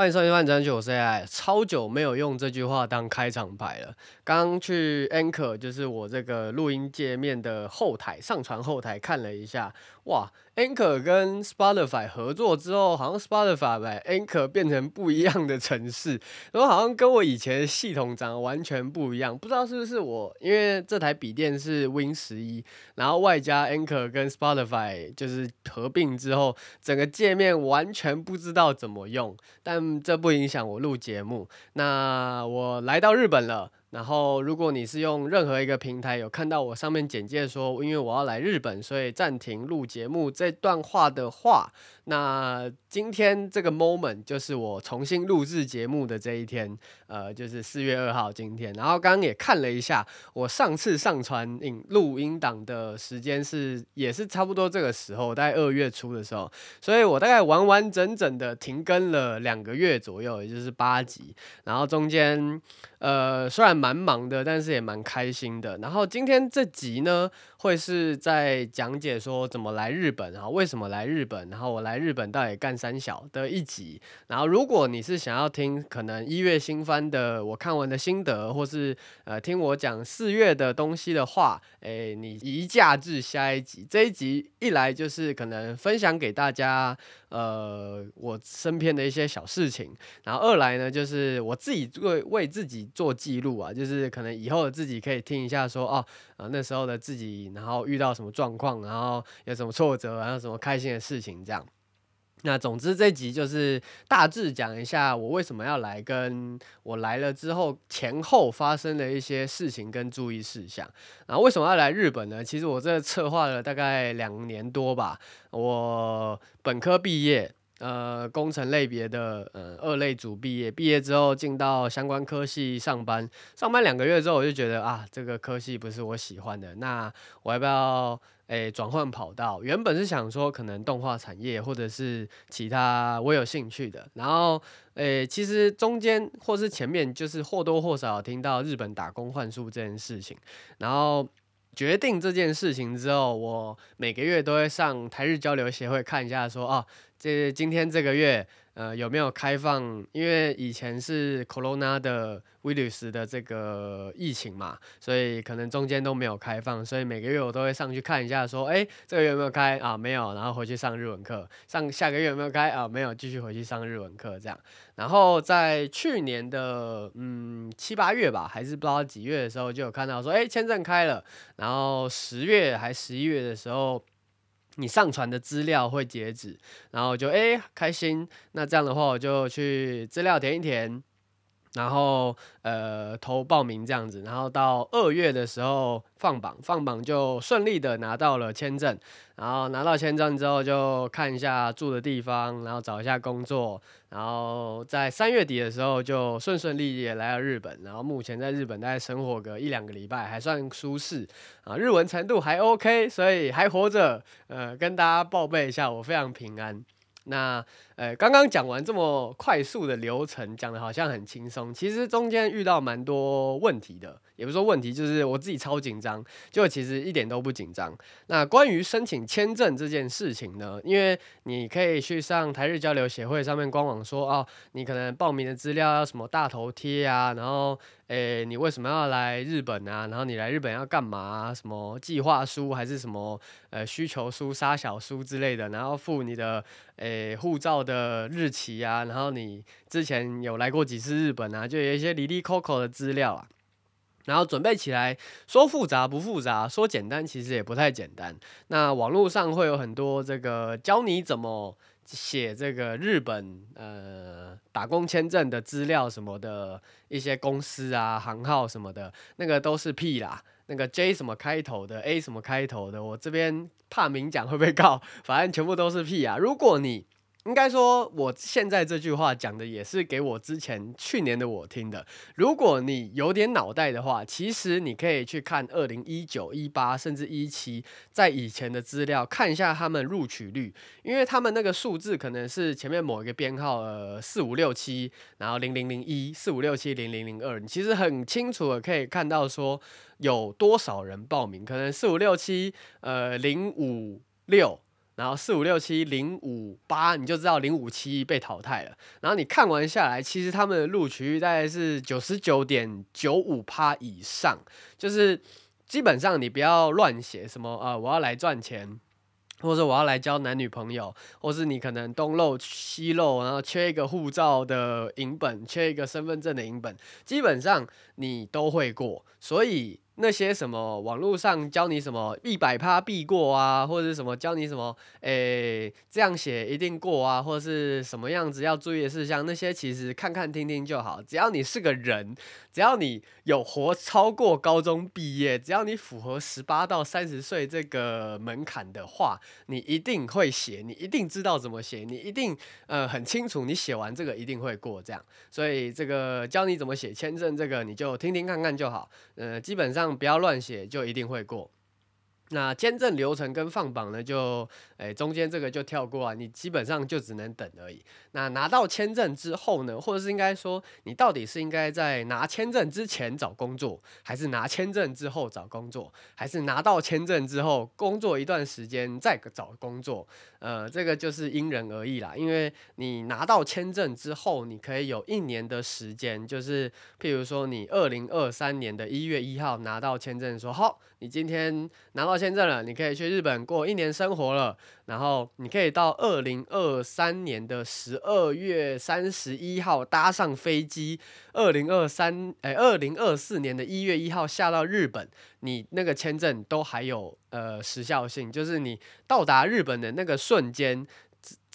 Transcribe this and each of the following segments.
欢迎收听《万章九 C I》，超久没有用这句话当开场白了。刚去 Anchor，就是我这个录音界面的后台上传后台看了一下，哇，Anchor 跟 Spotify 合作之后，好像 Spotify 把 Anchor 变成不一样的城市，然后好像跟我以前系统长得完全不一样。不知道是不是我，因为这台笔电是 Win 十一，然后外加 Anchor 跟 Spotify 就是合并之后，整个界面完全不知道怎么用，但。这不影响我录节目。那我来到日本了。然后，如果你是用任何一个平台有看到我上面简介说，因为我要来日本，所以暂停录节目这段话的话，那今天这个 moment 就是我重新录制节目的这一天，呃，就是四月二号今天。然后刚刚也看了一下，我上次上传影录音档的时间是也是差不多这个时候，大概二月初的时候，所以我大概完完整整的停更了两个月左右，也就是八集。然后中间，呃，虽然蛮忙的，但是也蛮开心的。然后今天这集呢，会是在讲解说怎么来日本，然后为什么来日本，然后我来日本到底干三小的一集。然后如果你是想要听可能一月新番的我看完的心得，或是呃听我讲四月的东西的话，诶，你移驾至下一集。这一集一来就是可能分享给大家，呃，我身边的一些小事情。然后二来呢，就是我自己为为自己。做记录啊，就是可能以后自己可以听一下说，哦，啊那时候的自己，然后遇到什么状况，然后有什么挫折，然后什么开心的事情这样。那总之这集就是大致讲一下我为什么要来，跟我来了之后前后发生的一些事情跟注意事项。然后为什么要来日本呢？其实我这策划了大概两年多吧，我本科毕业。呃，工程类别的呃二类组毕业，毕业之后进到相关科系上班，上班两个月之后，我就觉得啊，这个科系不是我喜欢的，那我要不要诶转换跑道？原本是想说可能动画产业或者是其他我有兴趣的，然后诶其实中间或是前面就是或多或少听到日本打工换宿这件事情，然后。决定这件事情之后，我每个月都会上台日交流协会看一下说，啊，这今天这个月。呃，有没有开放？因为以前是 Corona 的 virus 的这个疫情嘛，所以可能中间都没有开放，所以每个月我都会上去看一下，说，哎，这个月有没有开啊？没有，然后回去上日文课。上下个月有没有开啊？没有，继续回去上日文课这样。然后在去年的嗯七八月吧，还是不知道几月的时候，就有看到说，哎，签证开了。然后十月还十一月的时候。你上传的资料会截止，然后就诶开心，那这样的话我就去资料填一填。然后呃投报名这样子，然后到二月的时候放榜，放榜就顺利的拿到了签证，然后拿到签证之后就看一下住的地方，然后找一下工作，然后在三月底的时候就顺顺利利的来到日本，然后目前在日本大概生活个一两个礼拜，还算舒适啊，日文程度还 OK，所以还活着，呃跟大家报备一下，我非常平安。那呃，刚刚讲完这么快速的流程，讲的好像很轻松，其实中间遇到蛮多问题的，也不是说问题，就是我自己超紧张，就其实一点都不紧张。那关于申请签证这件事情呢，因为你可以去上台日交流协会上面官网说，哦，你可能报名的资料要什么大头贴啊，然后。诶，你为什么要来日本啊？然后你来日本要干嘛？什么计划书还是什么呃需求书、杀小书之类的？然后附你的诶护照的的日期啊，然后你之前有来过几次日本啊？就有一些哩哩抠抠的资料啊。然后准备起来，说复杂不复杂，说简单其实也不太简单。那网络上会有很多这个教你怎么。写这个日本呃打工签证的资料什么的一些公司啊行号什么的，那个都是屁啦。那个 J 什么开头的，A 什么开头的，我这边怕明讲会被告，反正全部都是屁啊。如果你应该说，我现在这句话讲的也是给我之前去年的我听的。如果你有点脑袋的话，其实你可以去看二零一九、一八甚至一七，在以前的资料看一下他们录取率，因为他们那个数字可能是前面某一个编号，呃，四五六七，然后零零零一、四五六七零零零二，你其实很清楚的可以看到说有多少人报名，可能四五六七，呃，零五六。然后四五六七零五八，你就知道零五七被淘汰了。然后你看完下来，其实他们的录取率大概是九十九点九五趴以上，就是基本上你不要乱写什么啊、我要来赚钱。或者我要来交男女朋友，或是你可能东漏西漏，然后缺一个护照的影本，缺一个身份证的影本，基本上你都会过，所以。那些什么网络上教你什么一百趴必过啊，或者是什么教你什么，诶、这样写一定过啊，或者是什么样子要注意的事项，那些其实看看听听就好。只要你是个人，只要你有活超过高中毕业，只要你符合十八到三十岁这个门槛的话，你一定会写，你一定知道怎么写，你一定呃很清楚，你写完这个一定会过这样。所以这个教你怎么写签证，这个你就听听看看就好。呃，基本上。不要乱写，就一定会过。那签证流程跟放榜呢，就诶、中间这个就跳过啊，你基本上就只能等而已。那拿到签证之后呢，或者是应该说，你到底是应该在拿签证之前找工作，还是拿签证之后找工作，还是拿到签证之后工作一段时间再找工作？呃，这个就是因人而异啦。因为你拿到签证之后，你可以有一年的时间，就是譬如说你二零二三年的一月一号拿到签证，说好，你今天拿到。签证了，你可以去日本过一年生活了。然后你可以到二零二三年的十二月三十一号搭上飞机，二零二三哎，二零二四年的一月一号下到日本，你那个签证都还有呃时效性，就是你到达日本的那个瞬间。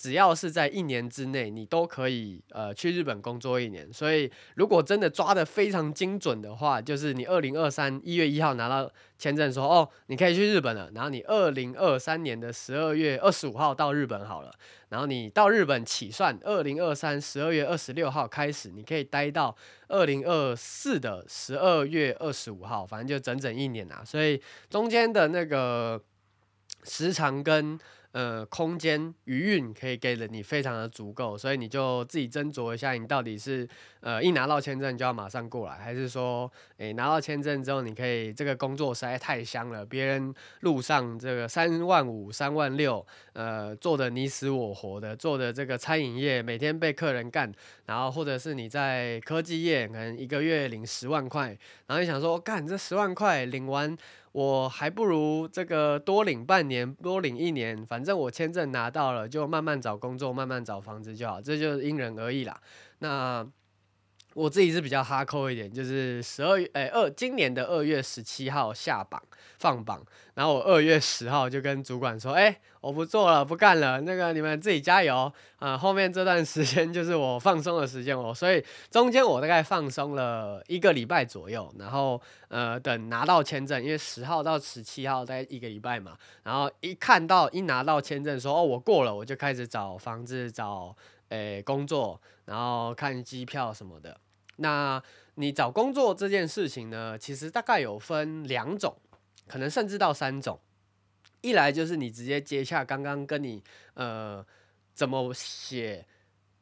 只要是在一年之内，你都可以呃去日本工作一年。所以如果真的抓得非常精准的话，就是你二零二三一月一号拿到签证，说哦你可以去日本了，然后你二零二三年的十二月二十五号到日本好了，然后你到日本起算二零二三十二月二十六号开始，你可以待到二零二四的十二月二十五号，反正就整整一年啊。所以中间的那个时长跟。呃，空间余韵可以给了你非常的足够，所以你就自己斟酌一下，你到底是呃一拿到签证就要马上过来，还是说，诶拿到签证之后你可以这个工作实在太香了，别人路上这个三万五、三万六，呃做的你死我活的，做的这个餐饮业每天被客人干，然后或者是你在科技业可能一个月领十万块，然后你想说干这十万块领完。我还不如这个多领半年，多领一年，反正我签证拿到了，就慢慢找工作，慢慢找房子就好，这就是因人而异啦。那我自己是比较哈扣一点，就是十二月，哎，二今年的二月十七号下榜放榜，然后我二月十号就跟主管说，哎，我不做了，不干了，那个你们自己加油啊，后面这段时间就是我放松的时间哦，所以中间我大概放松了一个礼拜左右，然后呃等拿到签证，因为十号到十七号在一个礼拜嘛，然后一看到一拿到签证说哦我过了，我就开始找房子找。诶，工作，然后看机票什么的。那你找工作这件事情呢，其实大概有分两种，可能甚至到三种。一来就是你直接接下刚刚跟你呃怎么写。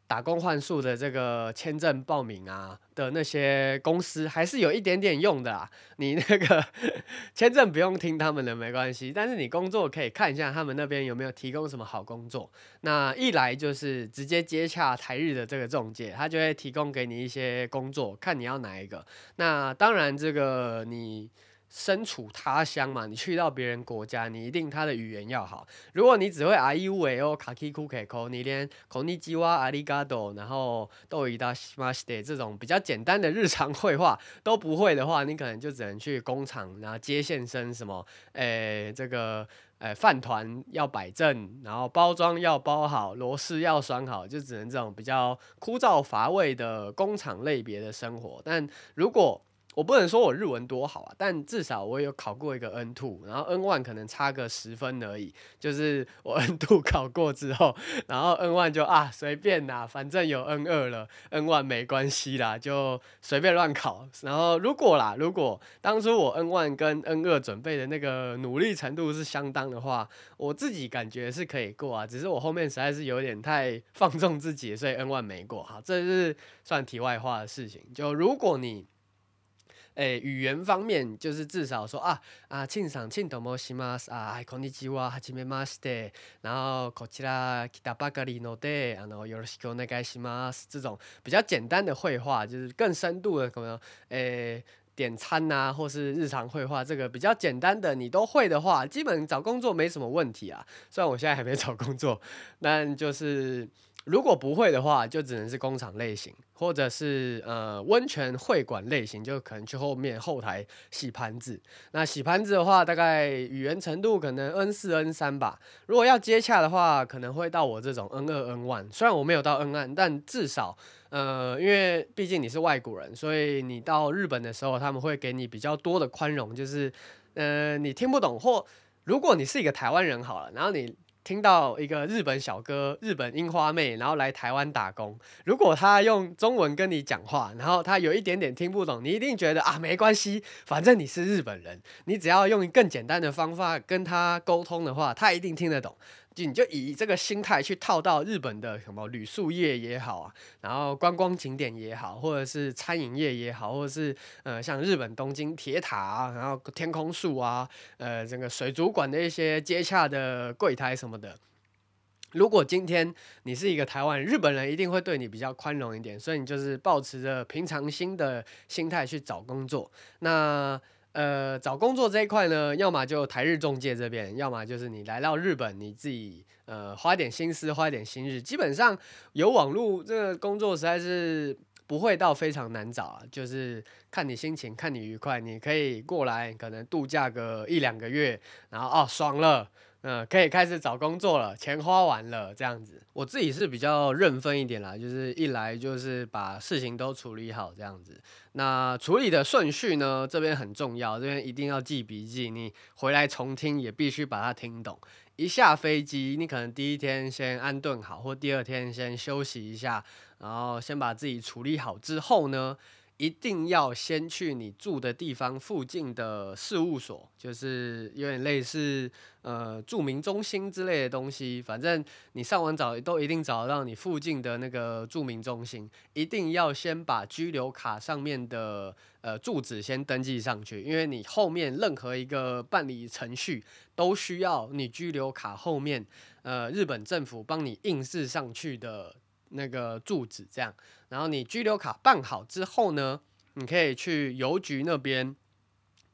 打工换宿的这个签证报名啊的那些公司还是有一点点用的啦。你那个 签证不用听他们的没关系，但是你工作可以看一下他们那边有没有提供什么好工作。那一来就是直接接洽台日的这个中介，他就会提供给你一些工作，看你要哪一个。那当然这个你。身处他乡嘛，你去到别人国家，你一定他的语言要好。如果你只会 A いうえお、かきくけこ，你连こんにちは、ありがとう，然后どういたしまして这种比较简单的日常会话都不会的话，你可能就只能去工厂，然后接线生什么，诶、欸，这个诶饭团要摆正，然后包装要包好，螺丝要拴好，就只能这种比较枯燥乏味的工厂类别的生活。但如果 我不能说我日文多好啊，但至少我有考过一个 N two，然后 N one 可能差个十分而已。就是我 N two 考过之后，然后 N one 就啊随便啦，反正有 N 二了，N one 没关系啦，就随便乱考。然后如果啦，如果当初我 N one 跟 N 二准备的那个努力程度是相当的话，我自己感觉是可以过啊。只是我后面实在是有点太放纵自己，所以 N one 没过。好，这是算题外话的事情。就如果你。诶语言方面，就是至少说啊啊，庆赏庆斗摩西马斯啊，こんにちははじめまして，然后こちら北ばかりので，然后よろしくお愿いします，这种比较简单的会话，就是更深度的可能诶。点餐呐、啊，或是日常会话，这个比较简单的你都会的话，基本找工作没什么问题啊。虽然我现在还没找工作，但就是。 如果不会的话，就只能是工厂类型，或者是呃温泉会馆类型，就可能去后面后台洗盘子。那洗盘子的话，大概语言程度可能 N 四 N 三吧。如果要接洽的话，可能会到我这种 N 二 N one。虽然我没有到 N one，但至少呃，因为毕竟你是外国人，所以你到日本的时候，他们会给你比较多的宽容，就是呃你听不懂，或如果你是一个台湾人好了，然后你。听到一个日本小哥、日本樱花妹，然后来台湾打工，如果他用中文跟你讲话，然后他有一点点听不懂，你一定觉得啊，没关系，反正你是日本人，你只要用更简单的方法跟他沟通的话，他一定听得懂。就你就以这个心态去套到日本的什么旅宿业也好啊，然后观光景点也好，或者是餐饮业也好，或者是呃像日本东京铁塔啊，然后天空树啊，呃这个水族馆的一些接洽的柜台什么的。如果今天你是一个台湾人，日本人一定会对你比较宽容一点，所以你就是抱持着平常心的心态去找工作。那呃，找工作这一块呢，要么就台日中介这边，要么就是你来到日本，你自己呃花点心思，花点心日，基本上有网络这个工作实在是不会到非常难找啊，就是看你心情，看你愉快，你可以过来可能度假个一两个月，然后哦爽了。嗯，可以开始找工作了，钱花完了这样子。我自己是比较认分一点啦，就是一来就是把事情都处理好这样子。那处理的顺序呢，这边很重要，这边一定要记笔记，你回来重听也必须把它听懂。一下飞机，你可能第一天先安顿好，或第二天先休息一下，然后先把自己处理好之后呢，一定要先去你住的地方附近的事务所，就是有点类似呃住民中心之类的东西。反正你上网找都一定找到你附近的那个住民中心。一定要先把居留卡上面的呃住址先登记上去，因为你后面任何一个办理程序都需要你居留卡后面呃日本政府帮你印制上去的。那个住址这样，然后你居留卡办好之后呢，你可以去邮局那边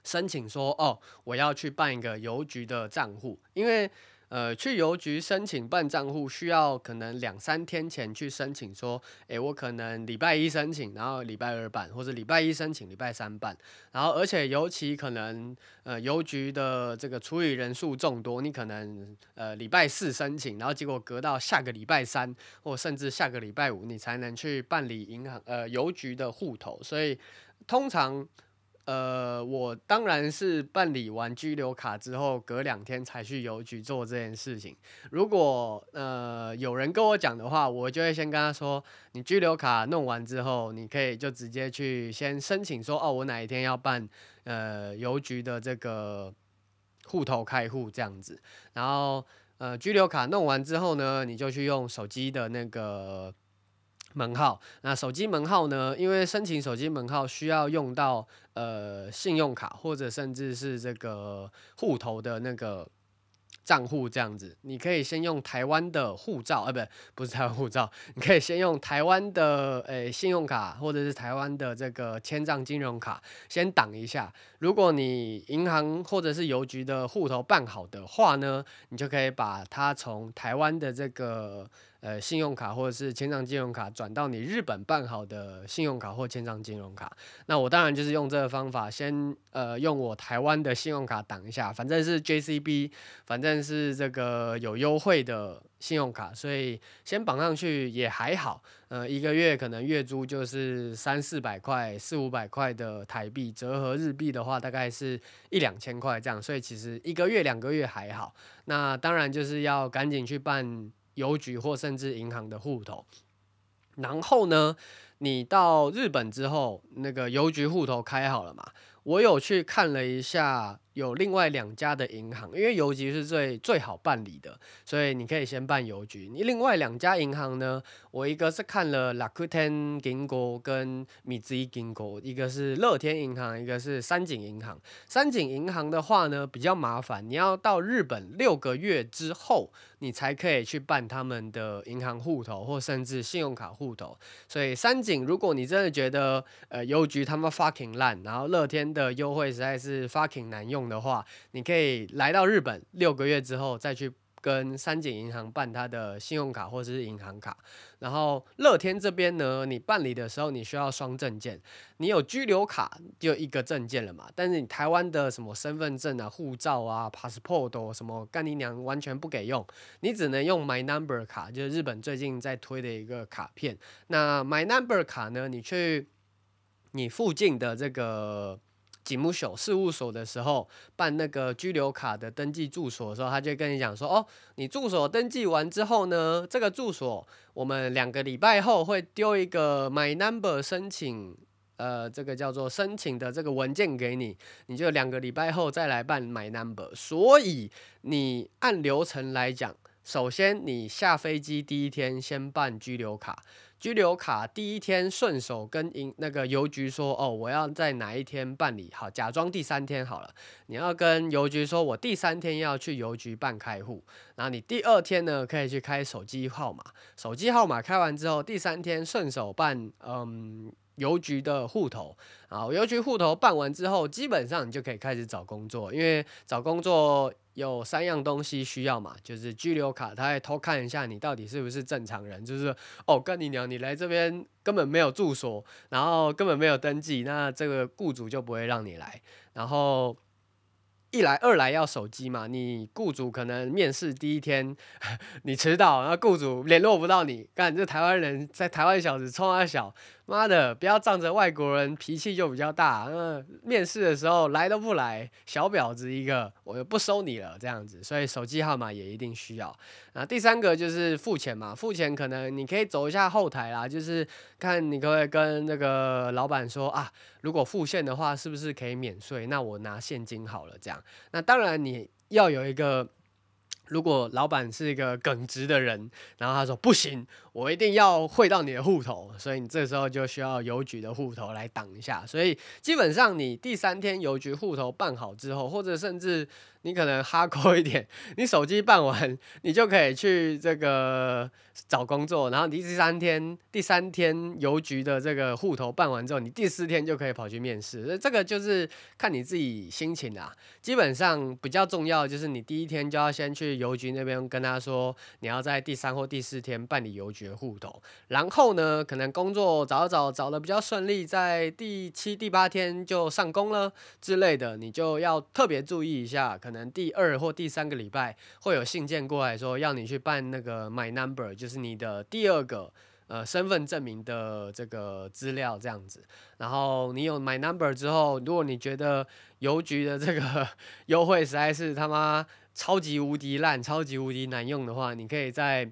申请说，哦，我要去办一个邮局的账户，因为。呃，去邮局申请办账户需要可能两三天前去申请，说，诶，我可能礼拜一申请，然后礼拜二办，或者礼拜一申请，礼拜三办，然后而且尤其可能，呃，邮局的这个处理人数众多，你可能呃礼拜四申请，然后结果隔到下个礼拜三，或甚至下个礼拜五，你才能去办理银行呃邮局的户头，所以通常。呃，我当然是办理完居留卡之后，隔两天才去邮局做这件事情。如果呃有人跟我讲的话，我就会先跟他说，你居留卡弄完之后，你可以就直接去先申请说，哦，我哪一天要办呃邮局的这个户头开户这样子。然后呃居留卡弄完之后呢，你就去用手机的那个。门号，那手机门号呢？因为申请手机门号需要用到呃信用卡或者甚至是这个户头的那个账户这样子，你可以先用台湾的护照，呃，不，不是台湾护照，你可以先用台湾的诶、信用卡或者是台湾的这个签帐金融卡先挡一下。如果你银行或者是邮局的户头办好的话呢，你就可以把它从台湾的这个。呃，信用卡或者是签帐金融卡转到你日本办好的信用卡或签帐金融卡，那我当然就是用这个方法，先呃用我台湾的信用卡挡一下，反正是 JCB，反正是这个有优惠的信用卡，所以先绑上去也还好。呃，一个月可能月租就是三四百块、四五百块的台币，折合日币的话大概是一两千块这样，所以其实一个月两个月还好。那当然就是要赶紧去办。邮局或甚至银行的户头，然后呢，你到日本之后，那个邮局户头开好了嘛？我有去看了一下，有另外两家的银行，因为邮局是最最好办理的，所以你可以先办邮局。你另外两家银行呢，我一个是看了 Rakuten Ginko 跟三井银行，一个是乐天银行，一个是三井银行。三井银行的话呢，比较麻烦，你要到日本六个月之后，你才可以去办他们的银行户头或甚至信用卡户头。所以三井，如果你真的觉得呃邮局他们 fucking 烂，然后乐天的优惠实在是 fucking 难用的话，你可以来到日本六个月之后再去跟三井银行办他的信用卡或者是银行卡。然后乐天这边呢，你办理的时候你需要双证件，你有居留卡就一个证件了嘛。但是你台湾的什么身份证啊、护照啊、passport 什么干你娘完全不给用，你只能用 My Number 卡，就是日本最近在推的一个卡片。那 My Number 卡呢，你去你附近的这个。吉姆秀事务所的时候办那个居留卡的登记住所的时候，他就跟你讲说：“哦，你住所登记完之后呢，这个住所我们两个礼拜后会丢一个 My Number 申请，呃，这个叫做申请的这个文件给你，你就两个礼拜后再来办 My Number。所以你按流程来讲，首先你下飞机第一天先办居留卡。”拘留卡第一天顺手跟银那个邮局说哦，我要在哪一天办理好，假装第三天好了，你要跟邮局说，我第三天要去邮局办开户，然后你第二天呢可以去开手机号码，手机号码开完之后，第三天顺手办嗯邮局的户头，然后邮局户头办完之后，基本上你就可以开始找工作，因为找工作。有三样东西需要嘛，就是居留卡，他会偷看一下你到底是不是正常人，就是哦，跟你娘，你来这边根本没有住所，然后根本没有登记，那这个雇主就不会让你来，然后。一来二来要手机嘛，你雇主可能面试第一天你迟到，然后雇主联络不到你，干这台湾人在台湾小子冲啊小，妈的不要仗着外国人脾气就比较大，嗯，面试的时候来都不来，小婊子一个，我就不收你了这样子，所以手机号码也一定需要。啊，第三个就是付钱嘛，付钱可能你可以走一下后台啦，就是看你可不可以跟那个老板说啊，如果付现的话是不是可以免税？那我拿现金好了这样。那当然你要有一个。如果老板是一个耿直的人，然后他说不行，我一定要汇到你的户头，所以你这时候就需要邮局的户头来挡一下。所以基本上你第三天邮局户头办好之后，或者甚至。你可能哈扣一点，你手机办完，你就可以去这个找工作。然后你第三天，第三天邮局的这个户头办完之后，你第四天就可以跑去面试。这个就是看你自己心情啦。基本上比较重要就是你第一天就要先去邮局那边跟他说，你要在第三或第四天办理邮局的户头。然后呢，可能工作找找找的比较顺利，在第七、第八天就上工了之类的，你就要特别注意一下。可能第二或第三个礼拜会有信件过来说要你去办那个 My Number，就是你的第二个呃身份证明的这个资料这样子。然后你有 My Number 之后，如果你觉得邮局的这个 优惠实在是他妈超级无敌烂、超级无敌难用的话，你可以在。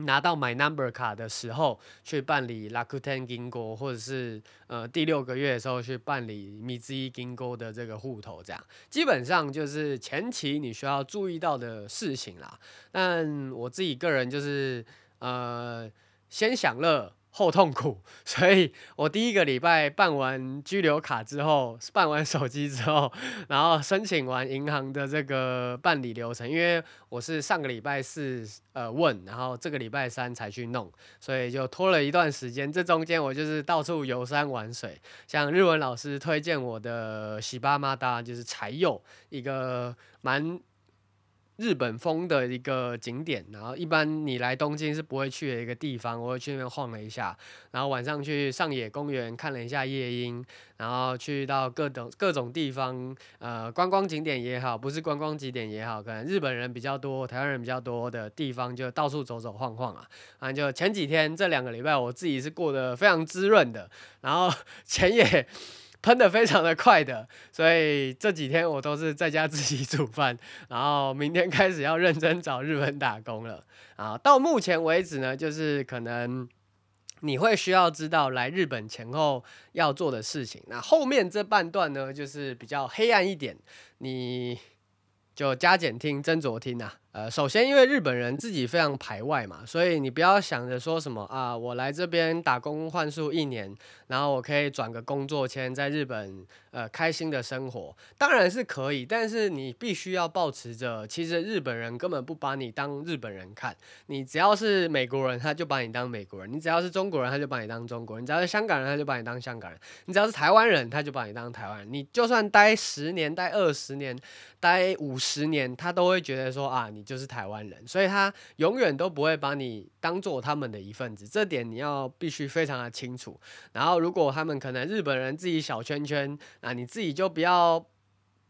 拿到 My Number 卡的时候，去办理 Lakuten Gingo，，或者是呃第六个月的时候去办理 Mizi Gingo 的这个户头，这样基本上就是前期你需要注意到的事情啦。但我自己个人就是呃先享乐。后痛苦，所以我第一个礼拜办完居留卡之后，办完手机之后，然后申请完银行的这个办理流程，因为我是上个礼拜四呃问，然后这个礼拜三才去弄，所以就拖了一段时间。这中间我就是到处游山玩水，像日文老师推荐我的喜巴马达，就是柴又一个蛮。日本风的一个景点，然后一般你来东京是不会去的一个地方，我会去那边晃了一下，然后晚上去上野公园看了一下夜莺，然后去到各种各种地方，呃，观光景点也好，不是观光景点也好，可能日本人比较多，台湾人比较多的地方，就到处走走晃晃啊。啊，就前几天这两个礼拜，我自己是过得非常滋润的，然后钱也。喷得非常的快的，所以这几天我都是在家自己煮饭，然后明天开始要认真找日本打工了啊。到目前为止呢，就是可能你会需要知道来日本前后要做的事情。那后面这半段呢，就是比较黑暗一点，你就加减听，斟酌听啊。呃，首先，因为日本人自己非常排外嘛，所以你不要想着说什么啊，我来这边打工换宿一年，然后我可以转个工作签，在日本呃开心的生活，当然是可以，但是你必须要保持着，其实日本人根本不把你当日本人看，你只要是美国人，他就把你当美国人；你只要是中国人，他就把你当中国人；你只要是香港人，他就把你当香港人；你只要是台湾人，他就把你当台湾人。你就算待十年、待二十年、待五十年，他都会觉得说啊，你你就是台湾人。所以他永远都不会把你当做他们的一份子，这点你要必须非常的清楚。然后，如果他们可能日本人自己小圈圈，那你自己就不要。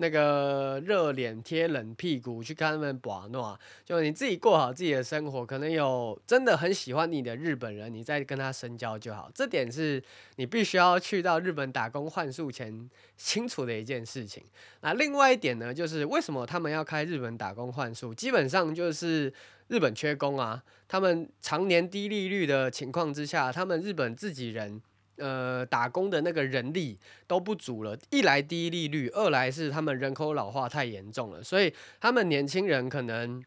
那个热脸贴冷屁股去看他们玩闹，就你自己过好自己的生活。可能有真的很喜欢你的日本人，你再跟他深交就好。这点是你必须要去到日本打工换宿前清楚的一件事情。那另外一点呢，就是为什么他们要开日本打工换宿？基本上就是日本缺工啊，他们常年低利率的情况之下，他们日本自己人。呃，打工的那个人力都不足了，一来低利率，二来是他们人口老化太严重了，所以他们年轻人可能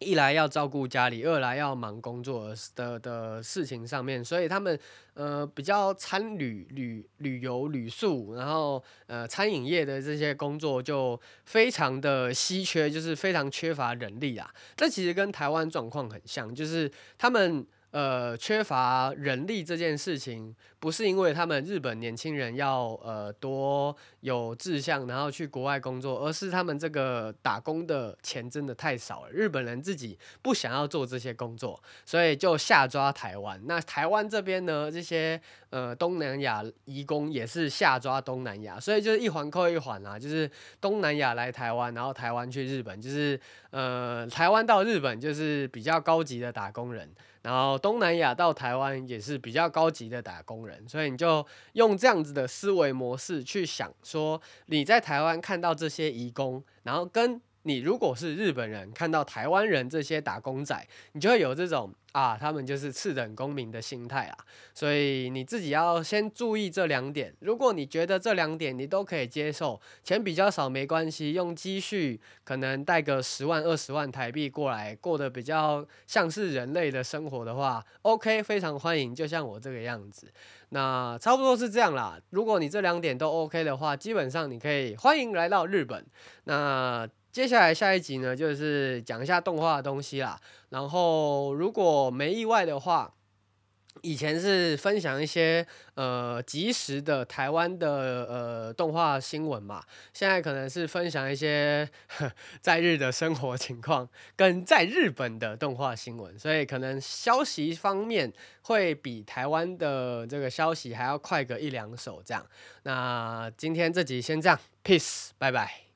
一来要照顾家里，二来要忙工作的的事情上面，所以他们呃比较餐旅旅旅游旅宿，然后呃餐饮业的这些工作就非常的稀缺，就是非常缺乏人力啊。这其实跟台湾状况很像，就是他们。呃，缺乏人力这件事情，不是因为他们日本年轻人要呃多有志向，然后去国外工作，而是他们这个打工的钱真的太少了。日本人自己不想要做这些工作，所以就下抓台湾。那台湾这边呢，这些呃东南亚移工也是下抓东南亚，所以就是一环扣一环啊，就是东南亚来台湾，然后台湾去日本，就是呃台湾到日本就是比较高级的打工人。然后东南亚到台湾也是比较高级的打工人，所以你就用这样子的思维模式去想，说你在台湾看到这些移工，然后跟。你如果是日本人，看到台湾人这些打工仔，你就会有这种啊，他们就是次等公民的心态啊。所以你自己要先注意这两点。如果你觉得这两点你都可以接受，钱比较少没关系，用积蓄可能带个十万二十万台币过来，过得比较像是人类的生活的话，OK，非常欢迎。就像我这个样子，那差不多是这样啦。如果你这两点都 OK 的话，基本上你可以欢迎来到日本。那。接下来下一集呢，就是讲一下动画的东西啦。然后如果没意外的话，以前是分享一些呃即时的台湾的呃动画新闻嘛，现在可能是分享一些 在日的生活情况跟在日本的动画新闻，所以可能消息方面会比台湾的这个消息还要快个一两手这样。那今天这集先这样，peace，拜拜。